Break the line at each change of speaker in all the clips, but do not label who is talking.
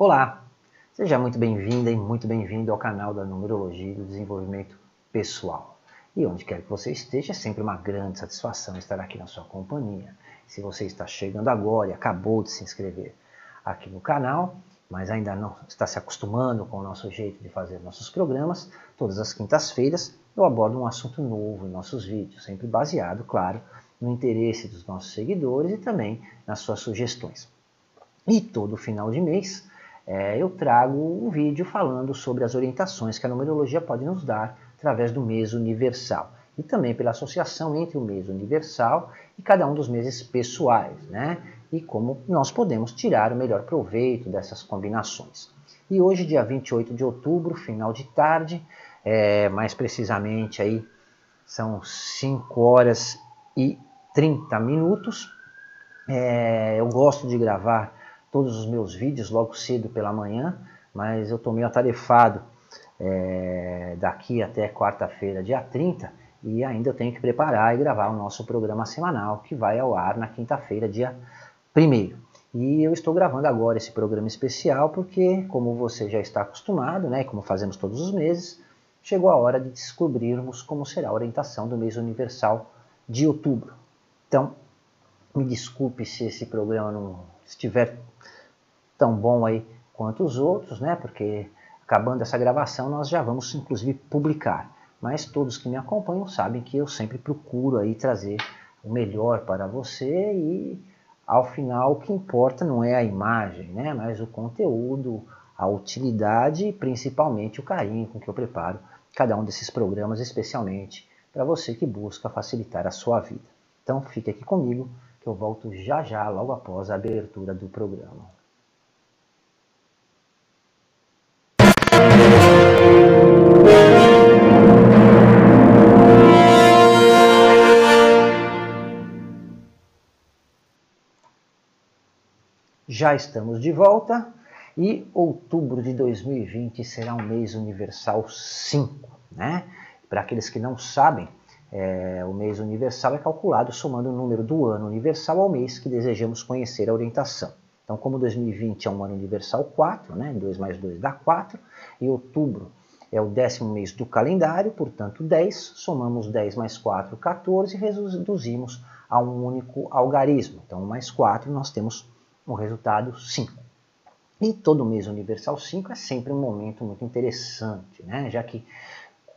Olá, seja muito bem-vinda e muito bem-vindo ao canal da Numerologia e do Desenvolvimento Pessoal. E onde quer que você esteja, é sempre uma grande satisfação estar aqui na sua companhia. Se você está chegando agora e acabou de se inscrever aqui no canal, mas ainda não está se acostumando com o nosso jeito de fazer nossos programas, todas as quintas-feiras eu abordo um assunto novo em nossos vídeos, sempre baseado, claro, no interesse dos nossos seguidores e também nas suas sugestões. E todo final de mês é, eu trago um vídeo falando sobre as orientações que a numerologia pode nos dar através do mês universal e também pela associação entre o mês universal e cada um dos meses pessoais, né? E como nós podemos tirar o melhor proveito dessas combinações. E hoje, dia 28 de outubro, final de tarde, é, mais precisamente aí são 5 horas e 30 minutos. É, eu gosto de gravar todos os meus vídeos logo cedo pela manhã, mas eu estou meio atarefado é, daqui até quarta-feira, dia 30, e ainda tenho que preparar e gravar o nosso programa semanal, que vai ao ar na quinta-feira, dia 1 E eu estou gravando agora esse programa especial porque, como você já está acostumado, né, como fazemos todos os meses, chegou a hora de descobrirmos como será a orientação do mês universal de outubro. Então, me desculpe se esse programa não estiver tão bom aí quanto os outros, né? Porque acabando essa gravação nós já vamos inclusive publicar. Mas todos que me acompanham sabem que eu sempre procuro aí trazer o melhor para você e ao final o que importa não é a imagem, né? Mas o conteúdo, a utilidade e principalmente o carinho com que eu preparo cada um desses programas, especialmente para você que busca facilitar a sua vida. Então fique aqui comigo que eu volto já já, logo após a abertura do programa. Já estamos de volta e outubro de 2020 será um mês universal 5, né? Para aqueles que não sabem, é, o mês universal é calculado somando o número do ano universal ao mês que desejamos conhecer a orientação. Então, como 2020 é um ano universal 4, né, 2 mais 2 dá 4, e outubro é o décimo mês do calendário, portanto 10, somamos 10 mais 4, 14, e reduzimos a um único algarismo. Então, mais 4, nós temos um resultado 5. E todo mês universal 5 é sempre um momento muito interessante, né, já que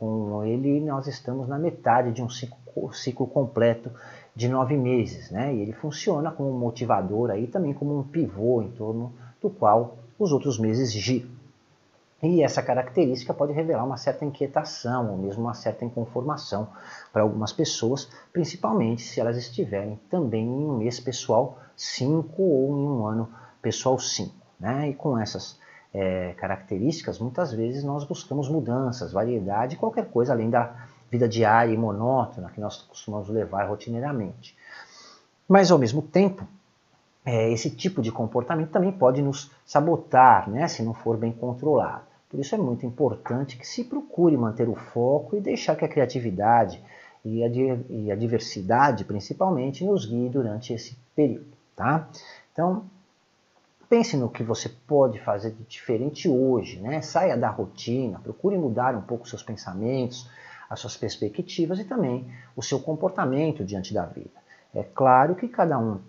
com ele, nós estamos na metade de um ciclo, ciclo completo de nove meses, né? E ele funciona como um motivador aí, também como um pivô em torno do qual os outros meses giram. E essa característica pode revelar uma certa inquietação ou mesmo uma certa inconformação para algumas pessoas, principalmente se elas estiverem também em um mês pessoal 5 ou em um ano pessoal 5. Né? E com essas é, características, muitas vezes nós buscamos mudanças, variedade, qualquer coisa além da vida diária e monótona que nós costumamos levar rotineiramente. Mas ao mesmo tempo, é, esse tipo de comportamento também pode nos sabotar, né, se não for bem controlado. Por isso é muito importante que se procure manter o foco e deixar que a criatividade e a, e a diversidade, principalmente, nos guie durante esse período. Tá? Então, Pense no que você pode fazer de diferente hoje, né? Saia da rotina, procure mudar um pouco seus pensamentos, as suas perspectivas e também o seu comportamento diante da vida. É claro que cada um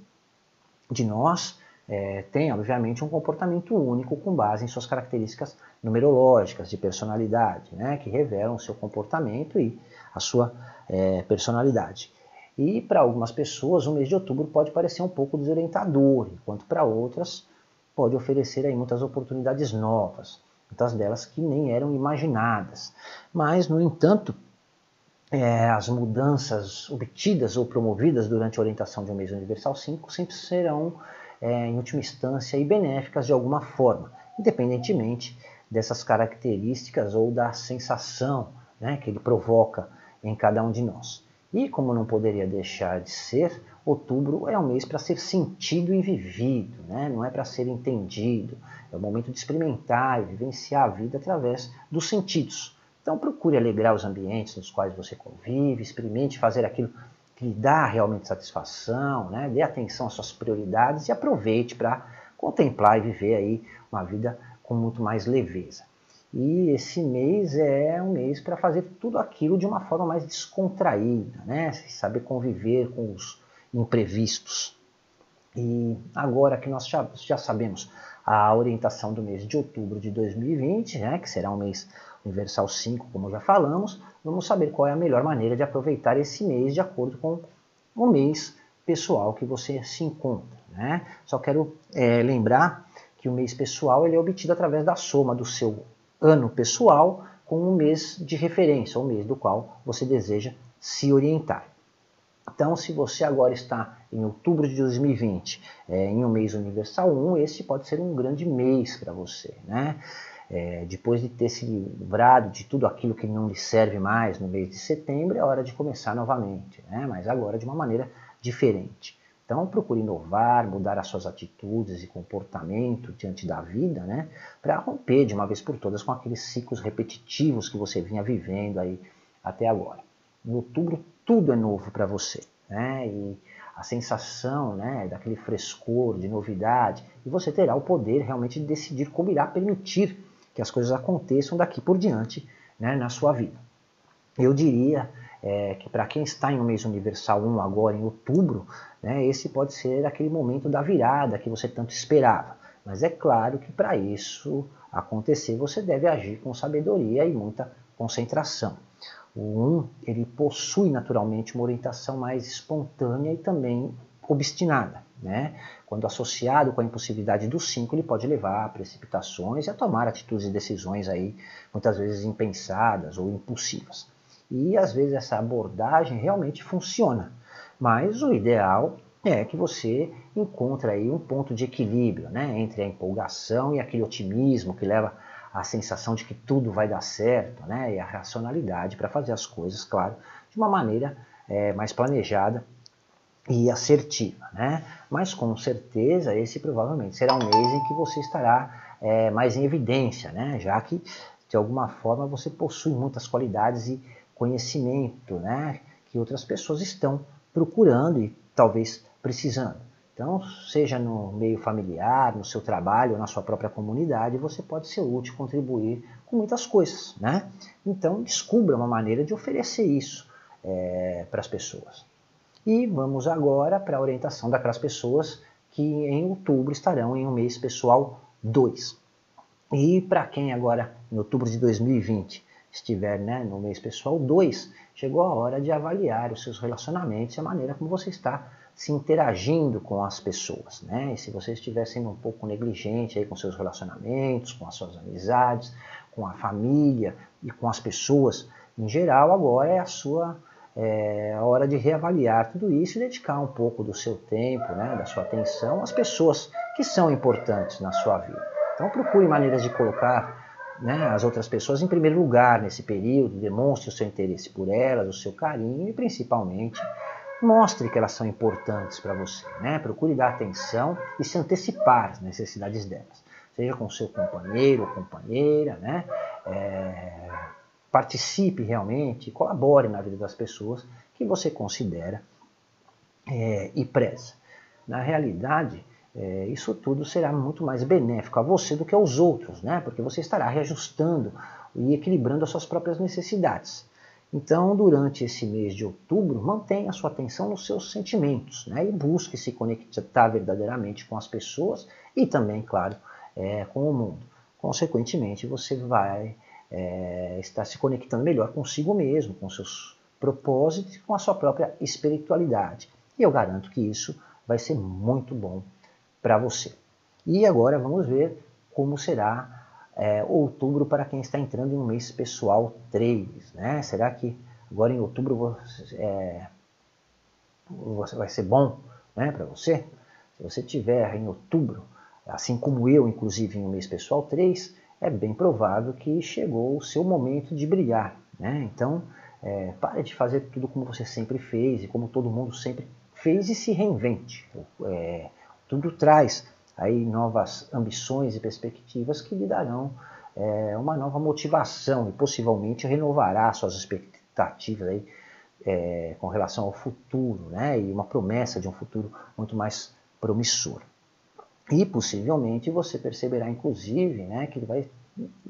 de nós é, tem, obviamente, um comportamento único com base em suas características numerológicas de personalidade, né? Que revelam o seu comportamento e a sua é, personalidade. E para algumas pessoas, o mês de outubro pode parecer um pouco desorientador, enquanto para outras pode oferecer aí muitas oportunidades novas, muitas delas que nem eram imaginadas. Mas, no entanto, é, as mudanças obtidas ou promovidas durante a orientação de um mês universal 5 sempre serão, é, em última instância, e benéficas de alguma forma, independentemente dessas características ou da sensação né, que ele provoca em cada um de nós. E como não poderia deixar de ser, outubro é um mês para ser sentido e vivido, né? não é para ser entendido. É o momento de experimentar e vivenciar a vida através dos sentidos. Então procure alegrar os ambientes nos quais você convive, experimente fazer aquilo que lhe dá realmente satisfação, né? dê atenção às suas prioridades e aproveite para contemplar e viver aí uma vida com muito mais leveza. E esse mês é um mês para fazer tudo aquilo de uma forma mais descontraída, né? Saber conviver com os imprevistos. E agora que nós já, já sabemos a orientação do mês de outubro de 2020, né, que será um mês universal 5, como já falamos, vamos saber qual é a melhor maneira de aproveitar esse mês de acordo com o mês pessoal que você se encontra. Né? Só quero é, lembrar que o mês pessoal ele é obtido através da soma do seu ano pessoal com o mês de referência, o mês do qual você deseja se orientar. Então, se você agora está em outubro de 2020, é, em um mês universal 1, esse pode ser um grande mês para você. Né? É, depois de ter se livrado de tudo aquilo que não lhe serve mais no mês de setembro, é hora de começar novamente, né? mas agora de uma maneira diferente. Então, procure inovar, mudar as suas atitudes e comportamento diante da vida, né? Para romper de uma vez por todas com aqueles ciclos repetitivos que você vinha vivendo aí até agora. Em outubro, tudo é novo para você, né? E a sensação, né, daquele frescor, de novidade, e você terá o poder realmente de decidir como irá permitir que as coisas aconteçam daqui por diante, né, na sua vida. Eu diria é, que para quem está em um mês universal 1 agora, em outubro, né, esse pode ser aquele momento da virada que você tanto esperava. Mas é claro que para isso acontecer, você deve agir com sabedoria e muita concentração. O 1 ele possui naturalmente uma orientação mais espontânea e também obstinada. Né? Quando associado com a impulsividade do 5, ele pode levar a precipitações e a tomar atitudes e decisões aí, muitas vezes impensadas ou impulsivas. E às vezes essa abordagem realmente funciona. Mas o ideal é que você encontre aí um ponto de equilíbrio né, entre a empolgação e aquele otimismo que leva à sensação de que tudo vai dar certo, né, e a racionalidade para fazer as coisas, claro, de uma maneira é, mais planejada e assertiva. Né? Mas com certeza esse provavelmente será um mês em que você estará é, mais em evidência, né? já que de alguma forma você possui muitas qualidades e conhecimento né, que outras pessoas estão procurando e talvez precisando. Então, seja no meio familiar, no seu trabalho, na sua própria comunidade, você pode ser útil, contribuir com muitas coisas. Né? Então, descubra uma maneira de oferecer isso é, para as pessoas. E vamos agora para a orientação daquelas pessoas que em outubro estarão em um mês pessoal 2. E para quem agora, em outubro de 2020, estiver né, no mês pessoal 2, chegou a hora de avaliar os seus relacionamentos e a maneira como você está se interagindo com as pessoas. Né? E se você estiver sendo um pouco negligente aí com seus relacionamentos, com as suas amizades, com a família e com as pessoas em geral, agora é a sua é, a hora de reavaliar tudo isso e dedicar um pouco do seu tempo, né, da sua atenção às pessoas que são importantes na sua vida. Então procure maneiras de colocar né, as outras pessoas em primeiro lugar nesse período, demonstre o seu interesse por elas, o seu carinho e principalmente mostre que elas são importantes para você. Né? Procure dar atenção e se antecipar às necessidades delas, seja com seu companheiro ou companheira, né? É, participe realmente, colabore na vida das pessoas que você considera é, e preza. Na realidade, é, isso tudo será muito mais benéfico a você do que aos outros, né? porque você estará reajustando e equilibrando as suas próprias necessidades. Então, durante esse mês de outubro, mantenha sua atenção nos seus sentimentos né? e busque se conectar verdadeiramente com as pessoas e também, claro, é, com o mundo. Consequentemente, você vai é, estar se conectando melhor consigo mesmo, com seus propósitos e com a sua própria espiritualidade. E eu garanto que isso vai ser muito bom para você. E agora vamos ver como será é, outubro para quem está entrando em um mês pessoal 3. Né? Será que agora em outubro você, é, você vai ser bom né, para você? Se você tiver em outubro, assim como eu, inclusive em um mês pessoal 3, é bem provável que chegou o seu momento de brilhar. Né? Então, é, pare de fazer tudo como você sempre fez e como todo mundo sempre fez e se reinvente. É, tudo traz aí novas ambições e perspectivas que lhe darão é, uma nova motivação e possivelmente renovará suas expectativas aí, é, com relação ao futuro, né? E uma promessa de um futuro muito mais promissor. E possivelmente você perceberá, inclusive, né, que vai,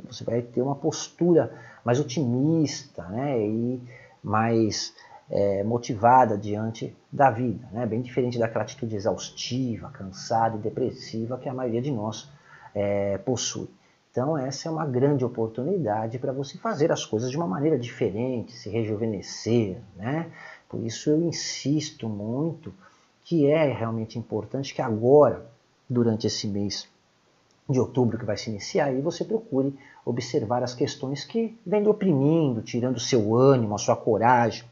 você vai ter uma postura mais otimista né, e mais é, motivada diante da vida, né, bem diferente daquela atitude exaustiva, cansada e depressiva que a maioria de nós é, possui. Então, essa é uma grande oportunidade para você fazer as coisas de uma maneira diferente, se rejuvenescer. Né? Por isso, eu insisto muito que é realmente importante que agora, durante esse mês de outubro que vai se iniciar, aí você procure observar as questões que vêm oprimindo, tirando o seu ânimo, a sua coragem.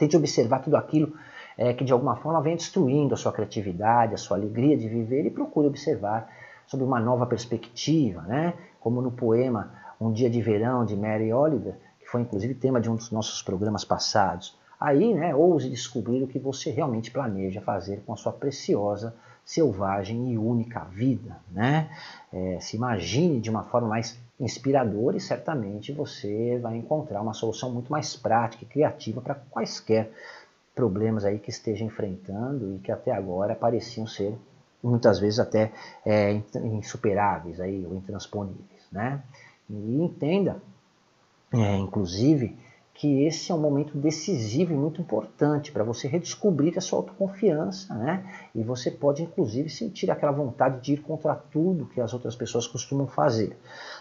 Tente observar tudo aquilo é, que de alguma forma vem destruindo a sua criatividade, a sua alegria de viver e procure observar sobre uma nova perspectiva, né? como no poema Um Dia de Verão, de Mary Oliver, que foi inclusive tema de um dos nossos programas passados. Aí, né, ouse descobrir o que você realmente planeja fazer com a sua preciosa, selvagem e única vida. Né? É, se imagine de uma forma mais inspiradora e certamente você vai encontrar uma solução muito mais prática e criativa para quaisquer problemas aí que esteja enfrentando e que até agora pareciam ser muitas vezes até é, insuperáveis aí, ou intransponíveis. Né? E entenda, é, inclusive, que esse é um momento decisivo e muito importante para você redescobrir a sua autoconfiança, né? E você pode, inclusive, sentir aquela vontade de ir contra tudo que as outras pessoas costumam fazer.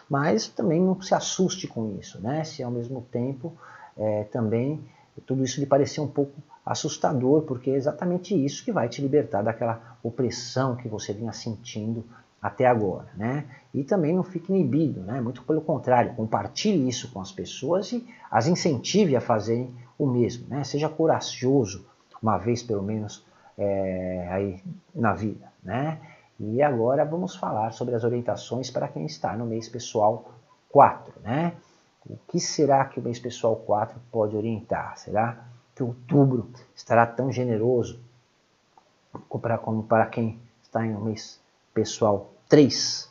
Mas também não se assuste com isso, né? Se ao mesmo tempo é, também tudo isso lhe parecer um pouco assustador, porque é exatamente isso que vai te libertar daquela opressão que você vinha sentindo até agora, né? E também não fique inibido, né? Muito pelo contrário, compartilhe isso com as pessoas e as incentive a fazerem o mesmo, né? Seja corajoso, uma vez pelo menos é, aí na vida, né? E agora vamos falar sobre as orientações para quem está no mês pessoal 4, né? O que será que o mês pessoal 4 pode orientar? Será que outubro estará tão generoso como para quem está em um mês pessoal 3.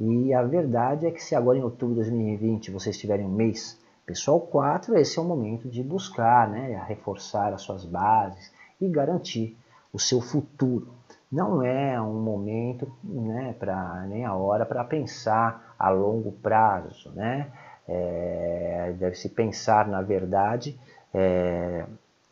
E a verdade é que se agora em outubro de 2020 vocês tiverem um mês pessoal 4, esse é o momento de buscar, né, reforçar as suas bases e garantir o seu futuro. Não é um momento, né, pra, nem a hora para pensar a longo prazo, né? É, Deve-se pensar, na verdade, é,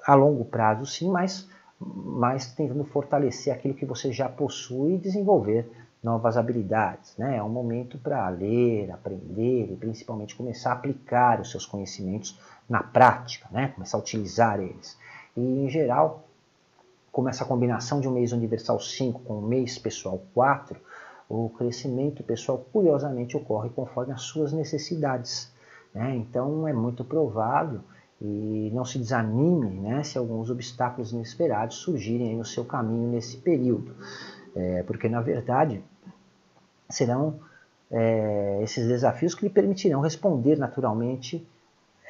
a longo prazo sim, mas, mas tentando fortalecer aquilo que você já possui e desenvolver novas habilidades. Né? É um momento para ler, aprender e principalmente começar a aplicar os seus conhecimentos na prática, né? começar a utilizar eles. E em geral, como essa combinação de um mês universal 5 com um mês pessoal 4, o crescimento pessoal curiosamente ocorre conforme as suas necessidades. Né? Então é muito provável e não se desanime né, se alguns obstáculos inesperados surgirem no seu caminho nesse período, é, porque na verdade serão é, esses desafios que lhe permitirão responder naturalmente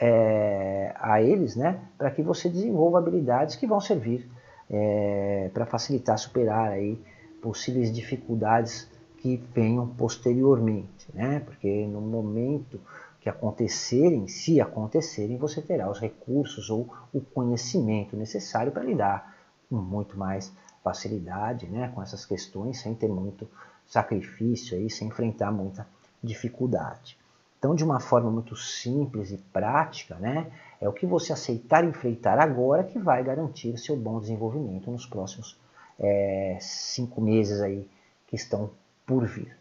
é, a eles, né, para que você desenvolva habilidades que vão servir é, para facilitar superar aí possíveis dificuldades que venham posteriormente, né, porque no momento acontecerem, se acontecerem, você terá os recursos ou o conhecimento necessário para lidar com muito mais facilidade né, com essas questões, sem ter muito sacrifício, aí, sem enfrentar muita dificuldade. Então, de uma forma muito simples e prática, né, é o que você aceitar enfrentar agora que vai garantir seu bom desenvolvimento nos próximos é, cinco meses aí que estão por vir.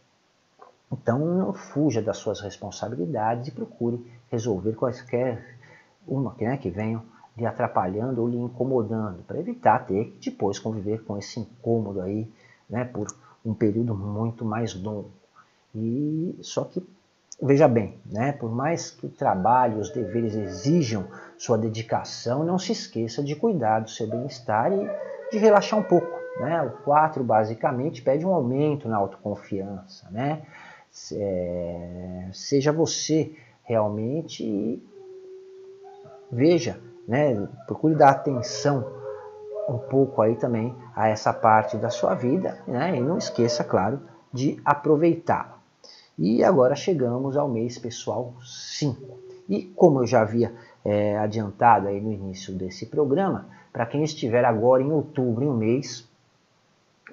Então não fuja das suas responsabilidades e procure resolver quaisquer uma né, que venham lhe atrapalhando ou lhe incomodando, para evitar ter que depois conviver com esse incômodo aí, né, por um período muito mais longo. E só que veja bem, né, por mais que o trabalho, os deveres exijam sua dedicação, não se esqueça de cuidar do seu bem-estar e de relaxar um pouco. Né? O 4 basicamente pede um aumento na autoconfiança, né? É, seja você realmente e veja, né, procure dar atenção um pouco aí também a essa parte da sua vida, né, e não esqueça, claro, de aproveitá-la. E agora chegamos ao mês pessoal 5. E como eu já havia é, adiantado aí no início desse programa, para quem estiver agora em outubro, em um mês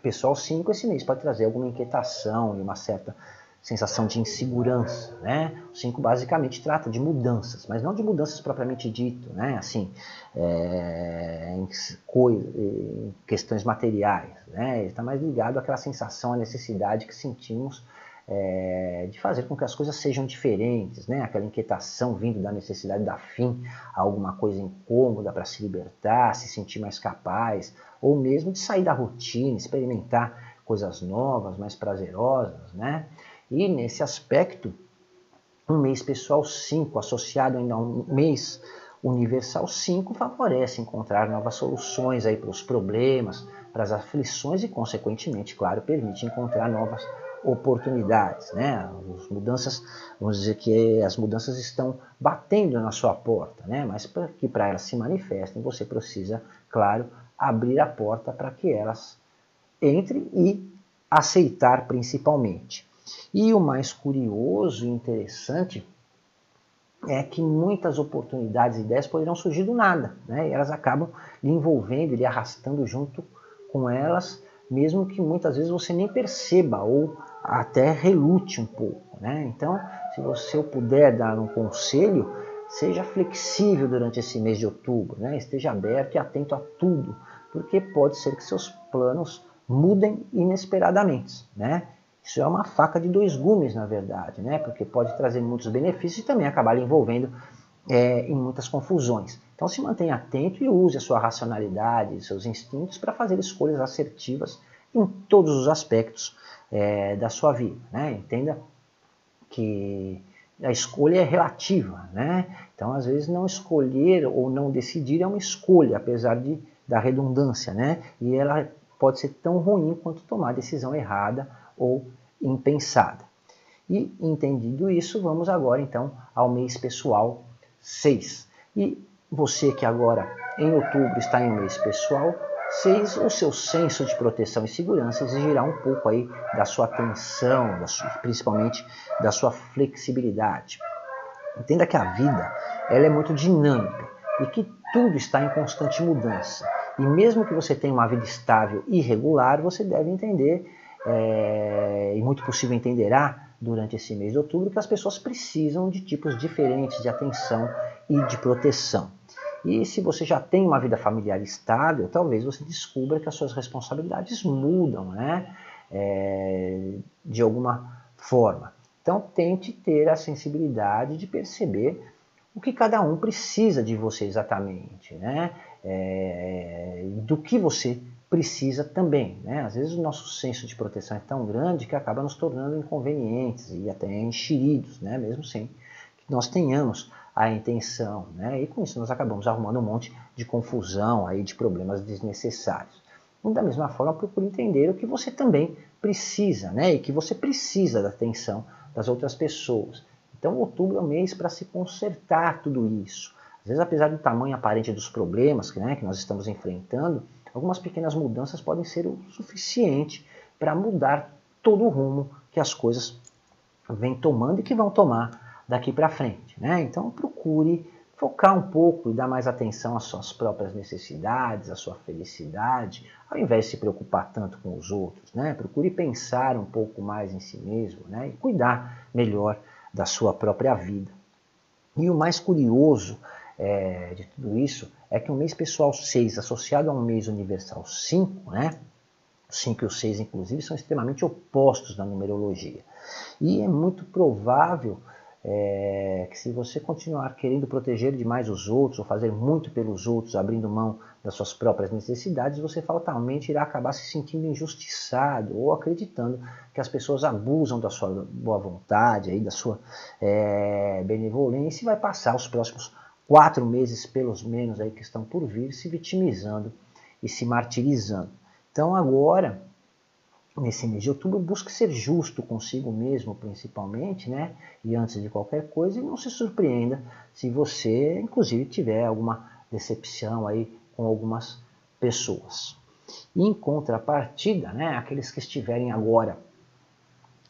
pessoal 5, esse mês pode trazer alguma inquietação e uma certa sensação de insegurança, né? O 5 basicamente trata de mudanças, mas não de mudanças propriamente dito, né? Assim, é, em, em, questões materiais, né? Ele está mais ligado àquela sensação, à necessidade que sentimos é, de fazer com que as coisas sejam diferentes, né? Aquela inquietação vindo da necessidade da fim a alguma coisa incômoda para se libertar, se sentir mais capaz, ou mesmo de sair da rotina, experimentar coisas novas, mais prazerosas, né? E nesse aspecto, um mês pessoal 5 associado ainda a um mês universal 5 favorece encontrar novas soluções para os problemas, para as aflições e, consequentemente, claro, permite encontrar novas oportunidades, né? As mudanças, vamos dizer que as mudanças estão batendo na sua porta, né? Mas para que para elas se manifestem, você precisa, claro, abrir a porta para que elas entrem e aceitar principalmente. E o mais curioso e interessante é que muitas oportunidades e ideias poderão surgir do nada, né? E elas acabam lhe envolvendo, lhe arrastando junto com elas, mesmo que muitas vezes você nem perceba ou até relute um pouco, né? Então, se você puder dar um conselho, seja flexível durante esse mês de outubro, né? Esteja aberto e atento a tudo, porque pode ser que seus planos mudem inesperadamente, né? Isso é uma faca de dois gumes, na verdade, né? porque pode trazer muitos benefícios e também acabar envolvendo é, em muitas confusões. Então se mantenha atento e use a sua racionalidade, seus instintos para fazer escolhas assertivas em todos os aspectos é, da sua vida. Né? Entenda que a escolha é relativa. Né? Então às vezes não escolher ou não decidir é uma escolha, apesar de, da redundância. Né? E ela pode ser tão ruim quanto tomar a decisão errada ou impensada. E entendido isso, vamos agora então ao mês pessoal 6. E você que agora em outubro está em mês pessoal 6, o seu senso de proteção e segurança exigirá um pouco aí da sua atenção, da sua, principalmente da sua flexibilidade. Entenda que a vida ela é muito dinâmica e que tudo está em constante mudança. E mesmo que você tenha uma vida estável e regular, você deve entender é, e muito possível entenderá durante esse mês de outubro que as pessoas precisam de tipos diferentes de atenção e de proteção. E se você já tem uma vida familiar estável, talvez você descubra que as suas responsabilidades mudam, né? É, de alguma forma. Então tente ter a sensibilidade de perceber o que cada um precisa de você exatamente, né? É, do que você precisa também. Né? Às vezes o nosso senso de proteção é tão grande que acaba nos tornando inconvenientes e até enxeridos, né? mesmo sem que nós tenhamos a intenção. Né? E com isso nós acabamos arrumando um monte de confusão, aí, de problemas desnecessários. E da mesma forma, procure entender o que você também precisa, né? e que você precisa da atenção das outras pessoas. Então, outubro é o mês para se consertar tudo isso. Às vezes, apesar do tamanho aparente dos problemas né, que nós estamos enfrentando, algumas pequenas mudanças podem ser o suficiente para mudar todo o rumo que as coisas vêm tomando e que vão tomar daqui para frente. Né? Então procure focar um pouco e dar mais atenção às suas próprias necessidades, à sua felicidade, ao invés de se preocupar tanto com os outros. Né? Procure pensar um pouco mais em si mesmo né? e cuidar melhor da sua própria vida. E o mais curioso é, de tudo isso é que o mês pessoal 6 associado a um mês universal 5, né? O 5 e o 6, inclusive, são extremamente opostos na numerologia. E é muito provável é, que se você continuar querendo proteger demais os outros, ou fazer muito pelos outros, abrindo mão das suas próprias necessidades, você fatalmente irá acabar se sentindo injustiçado ou acreditando que as pessoas abusam da sua boa vontade, aí, da sua é, benevolência e vai passar os próximos quatro meses, pelos menos, aí que estão por vir, se vitimizando e se martirizando. Então agora, nesse mês de outubro, busque ser justo consigo mesmo, principalmente, né? E antes de qualquer coisa, e não se surpreenda se você, inclusive, tiver alguma decepção aí com algumas pessoas. E em contrapartida, né, aqueles que estiverem agora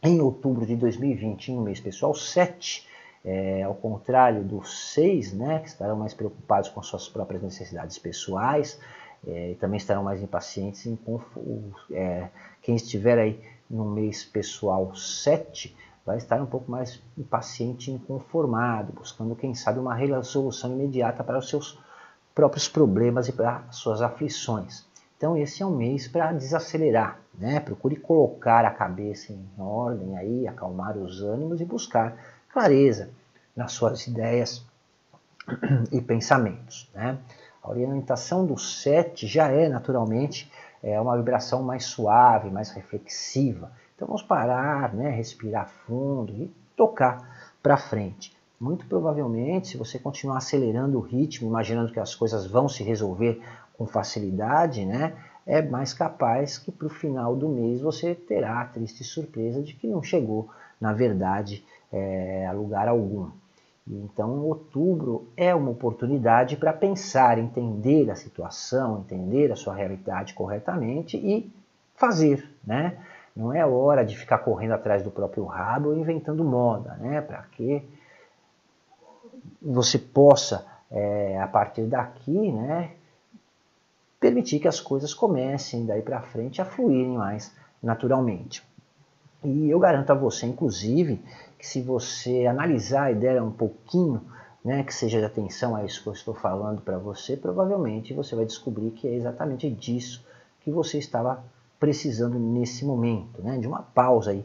em outubro de 2020, em um mês pessoal 7, é, ao contrário dos seis, né, que estarão mais preocupados com suas próprias necessidades pessoais, é, também estarão mais impacientes. Em, é, quem estiver aí no mês pessoal 7 vai estar um pouco mais impaciente e inconformado, buscando, quem sabe, uma resolução imediata para os seus próprios problemas e para suas aflições. Então esse é um mês para desacelerar, né? Procure colocar a cabeça em ordem aí, acalmar os ânimos e buscar clareza nas suas ideias e pensamentos, né? A orientação do 7 já é naturalmente é uma vibração mais suave, mais reflexiva. Então vamos parar, né, respirar fundo e tocar para frente. Muito provavelmente, se você continuar acelerando o ritmo, imaginando que as coisas vão se resolver com facilidade, né, é mais capaz que para o final do mês você terá a triste surpresa de que não chegou, na verdade, é, a lugar algum. Então, outubro é uma oportunidade para pensar, entender a situação, entender a sua realidade corretamente e fazer, né? Não é hora de ficar correndo atrás do próprio rabo ou inventando moda, né? Para que você possa, é, a partir daqui, né, permitir que as coisas comecem daí para frente a fluírem mais naturalmente. E eu garanto a você, inclusive, que se você analisar a ideia um pouquinho, né, que seja de atenção a isso que eu estou falando para você, provavelmente você vai descobrir que é exatamente disso que você estava precisando nesse momento, né, de uma pausa aí,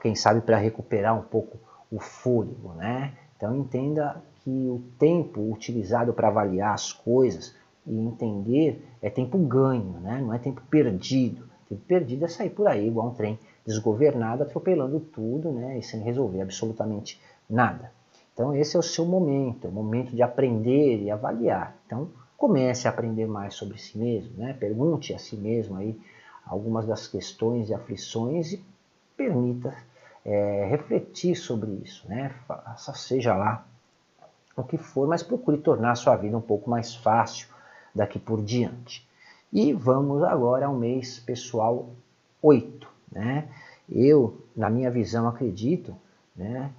quem sabe para recuperar um pouco o fôlego, né? Então entenda que o tempo utilizado para avaliar as coisas e entender é tempo ganho, né? Não é tempo perdido. Tempo perdido é sair por aí igual um trem desgovernado, atropelando tudo né, e sem resolver absolutamente nada. Então esse é o seu momento, é o momento de aprender e avaliar. Então comece a aprender mais sobre si mesmo, né? pergunte a si mesmo aí algumas das questões e aflições e permita é, refletir sobre isso, né? Faça, seja lá o que for, mas procure tornar a sua vida um pouco mais fácil daqui por diante. E vamos agora ao mês pessoal 8. Né? Eu, na minha visão, acredito, né,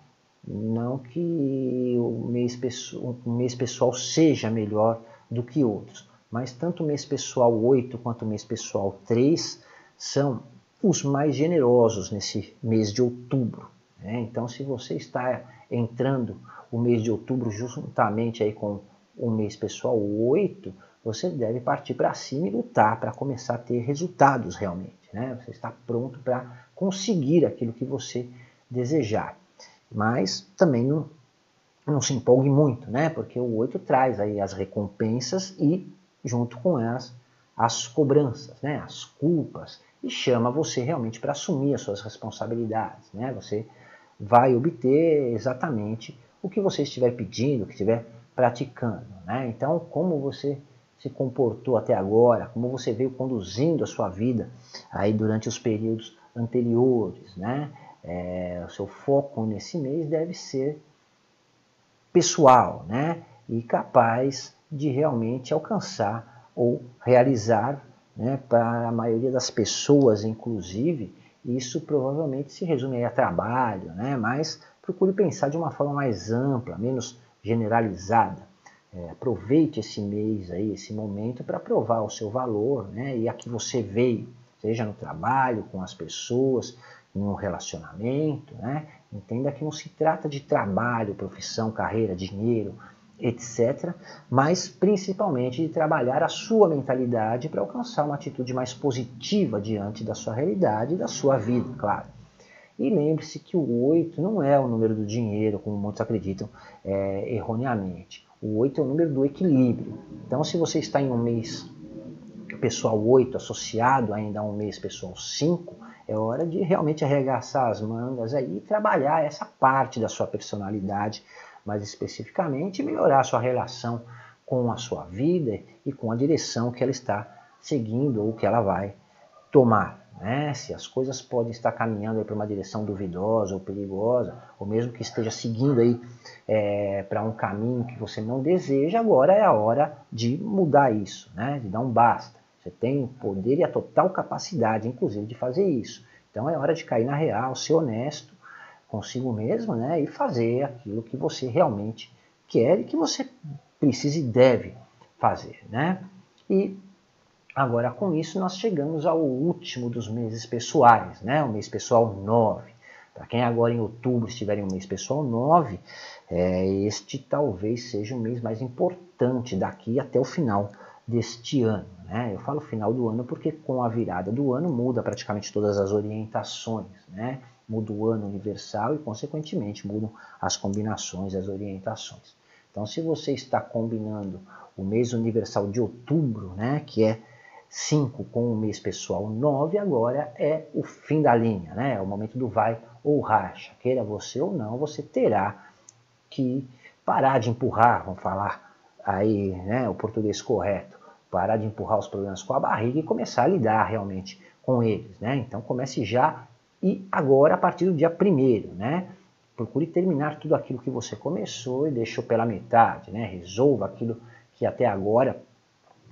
não que o mês, pessoal, o mês pessoal seja melhor do que outros, mas tanto o mês pessoal 8 quanto o mês pessoal 3 são os mais generosos nesse mês de outubro. Né? Então, se você está entrando o mês de outubro juntamente aí com o mês pessoal 8, você deve partir para cima e lutar para começar a ter resultados realmente. Né? Você está pronto para conseguir aquilo que você desejar. Mas também não, não se empolgue muito, né? porque o 8 traz aí as recompensas e, junto com elas, as cobranças, né? as culpas, e chama você realmente para assumir as suas responsabilidades. Né? Você vai obter exatamente o que você estiver pedindo, o que estiver praticando. Né? Então, como você se comportou até agora, como você veio conduzindo a sua vida aí durante os períodos anteriores, né? É, o seu foco nesse mês deve ser pessoal, né? E capaz de realmente alcançar ou realizar, né? Para a maioria das pessoas, inclusive, isso provavelmente se resume a trabalho, né? Mas procure pensar de uma forma mais ampla, menos generalizada. É, aproveite esse mês aí, esse momento para provar o seu valor, né? E a que você veio, seja no trabalho, com as pessoas, no relacionamento, né? Entenda que não se trata de trabalho, profissão, carreira, dinheiro, etc., mas principalmente de trabalhar a sua mentalidade para alcançar uma atitude mais positiva diante da sua realidade e da sua vida, claro. E lembre-se que o 8 não é o número do dinheiro, como muitos acreditam é, erroneamente. O 8 é o número do equilíbrio. Então, se você está em um mês pessoal 8 associado ainda a um mês pessoal 5, é hora de realmente arregaçar as mangas aí e trabalhar essa parte da sua personalidade, mais especificamente melhorar a sua relação com a sua vida e com a direção que ela está seguindo ou que ela vai tomar né? se as coisas podem estar caminhando para uma direção duvidosa ou perigosa, ou mesmo que esteja seguindo aí é, para um caminho que você não deseja, agora é a hora de mudar isso, né? de dar um basta. Você tem o poder e a total capacidade, inclusive, de fazer isso. Então é hora de cair na real, ser honesto consigo mesmo né? e fazer aquilo que você realmente quer e que você precisa e deve fazer. Né? E Agora, com isso, nós chegamos ao último dos meses pessoais, né? o mês pessoal 9. Para quem agora em outubro estiver em um mês pessoal 9, é, este talvez seja o mês mais importante daqui até o final deste ano. Né? Eu falo final do ano porque com a virada do ano muda praticamente todas as orientações. Né? Muda o ano universal e, consequentemente, mudam as combinações, as orientações. Então, se você está combinando o mês universal de outubro, né, que é 5 com o mês pessoal 9, agora é o fim da linha, né? é o momento do vai ou racha. Queira você ou não, você terá que parar de empurrar, vamos falar aí né, o português correto, parar de empurrar os problemas com a barriga e começar a lidar realmente com eles. Né? Então comece já e agora a partir do dia primeiro, né? Procure terminar tudo aquilo que você começou e deixou pela metade, né? Resolva aquilo que até agora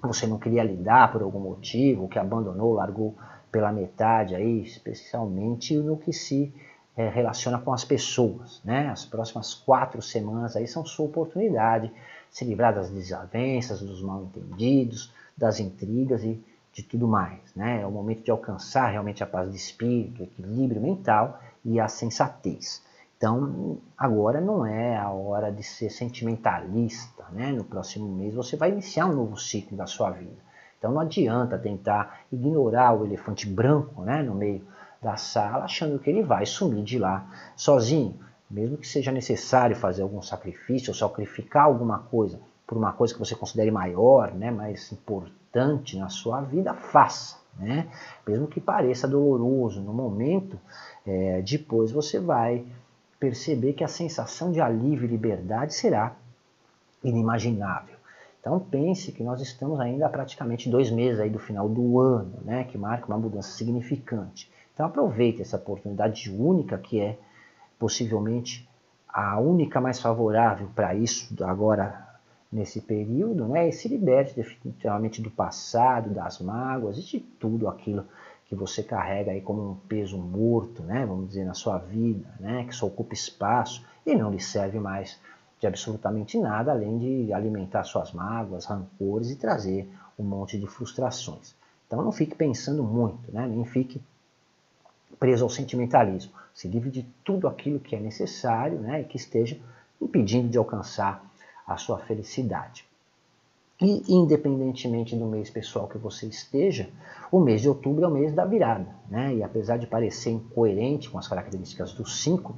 você não queria lidar por algum motivo, que abandonou, largou pela metade aí, especialmente no que se é, relaciona com as pessoas, né? As próximas quatro semanas aí são sua oportunidade de se livrar das desavenças, dos mal-entendidos, das intrigas e de tudo mais, né? É o momento de alcançar realmente a paz de espírito, o equilíbrio mental e a sensatez. Então, agora não é a hora de ser sentimentalista, né? No próximo mês você vai iniciar um novo ciclo da sua vida. Então não adianta tentar ignorar o elefante branco, né, no meio da sala, achando que ele vai sumir de lá sozinho. Mesmo que seja necessário fazer algum sacrifício ou sacrificar alguma coisa por uma coisa que você considere maior, né, mais importante na sua vida, faça. Né? Mesmo que pareça doloroso no momento, é, depois você vai perceber que a sensação de alívio e liberdade será inimaginável. Então pense que nós estamos ainda há praticamente dois meses aí do final do ano, né, que marca uma mudança significante. Então aproveite essa oportunidade única que é possivelmente a única mais favorável para isso agora nesse período, né, e se liberte definitivamente do passado, das mágoas e de tudo aquilo que você carrega aí como um peso morto, né, vamos dizer, na sua vida, né, que só ocupa espaço e não lhe serve mais de absolutamente nada, além de alimentar suas mágoas, rancores e trazer um monte de frustrações. Então não fique pensando muito, né, nem fique preso ao sentimentalismo. Se livre de tudo aquilo que é necessário né, e que esteja impedindo de alcançar a sua felicidade. E independentemente do mês pessoal que você esteja, o mês de outubro é o mês da virada. Né? E apesar de parecer incoerente com as características do 5,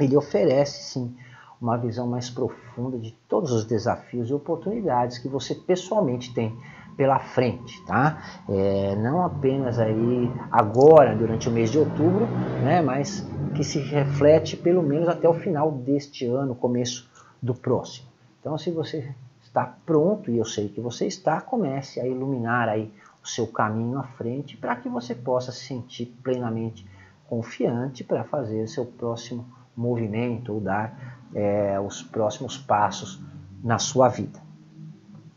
ele oferece sim uma visão mais profunda de todos os desafios e oportunidades que você pessoalmente tem pela frente, tá? É, não apenas aí agora, durante o mês de outubro, né, mas que se reflete pelo menos até o final deste ano, começo do próximo. Então, se você está pronto, e eu sei que você está, comece a iluminar aí o seu caminho à frente para que você possa se sentir plenamente confiante para fazer seu próximo movimento ou dar é, os próximos passos na sua vida.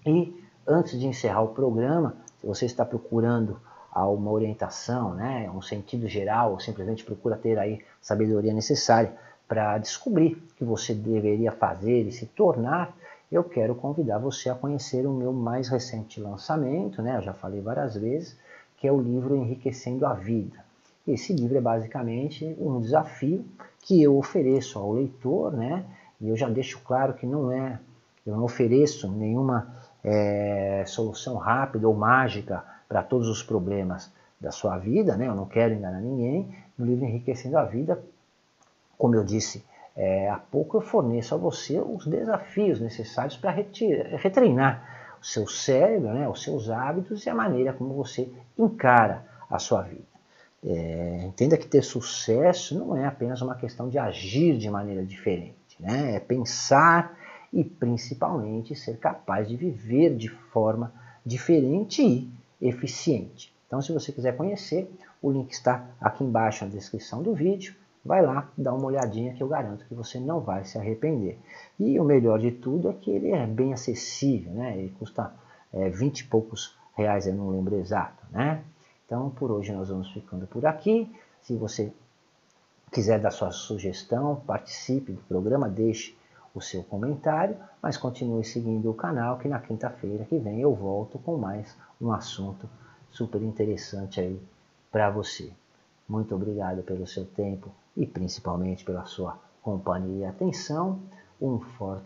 E antes de encerrar o programa, se você está procurando uma orientação, né, um sentido geral, ou simplesmente procura ter aí sabedoria necessária para descobrir o que você deveria fazer e se tornar eu quero convidar você a conhecer o meu mais recente lançamento, né? Eu já falei várias vezes, que é o livro Enriquecendo a Vida. Esse livro é basicamente um desafio que eu ofereço ao leitor, né? E eu já deixo claro que não é, eu não ofereço nenhuma é, solução rápida ou mágica para todos os problemas da sua vida, né? Eu não quero enganar ninguém. No livro Enriquecendo a Vida, como eu disse é, há pouco eu forneço a você os desafios necessários para retreinar o seu cérebro, né, os seus hábitos e a maneira como você encara a sua vida. É, entenda que ter sucesso não é apenas uma questão de agir de maneira diferente, né? é pensar e principalmente ser capaz de viver de forma diferente e eficiente. Então, se você quiser conhecer, o link está aqui embaixo na descrição do vídeo vai lá, dá uma olhadinha que eu garanto que você não vai se arrepender. E o melhor de tudo é que ele é bem acessível, né? Ele custa é, 20 e poucos reais, eu não lembro exato, né? Então, por hoje nós vamos ficando por aqui. Se você quiser dar sua sugestão, participe do programa, deixe o seu comentário, mas continue seguindo o canal que na quinta-feira que vem eu volto com mais um assunto super interessante aí para você. Muito obrigado pelo seu tempo e principalmente pela sua companhia e atenção. Um forte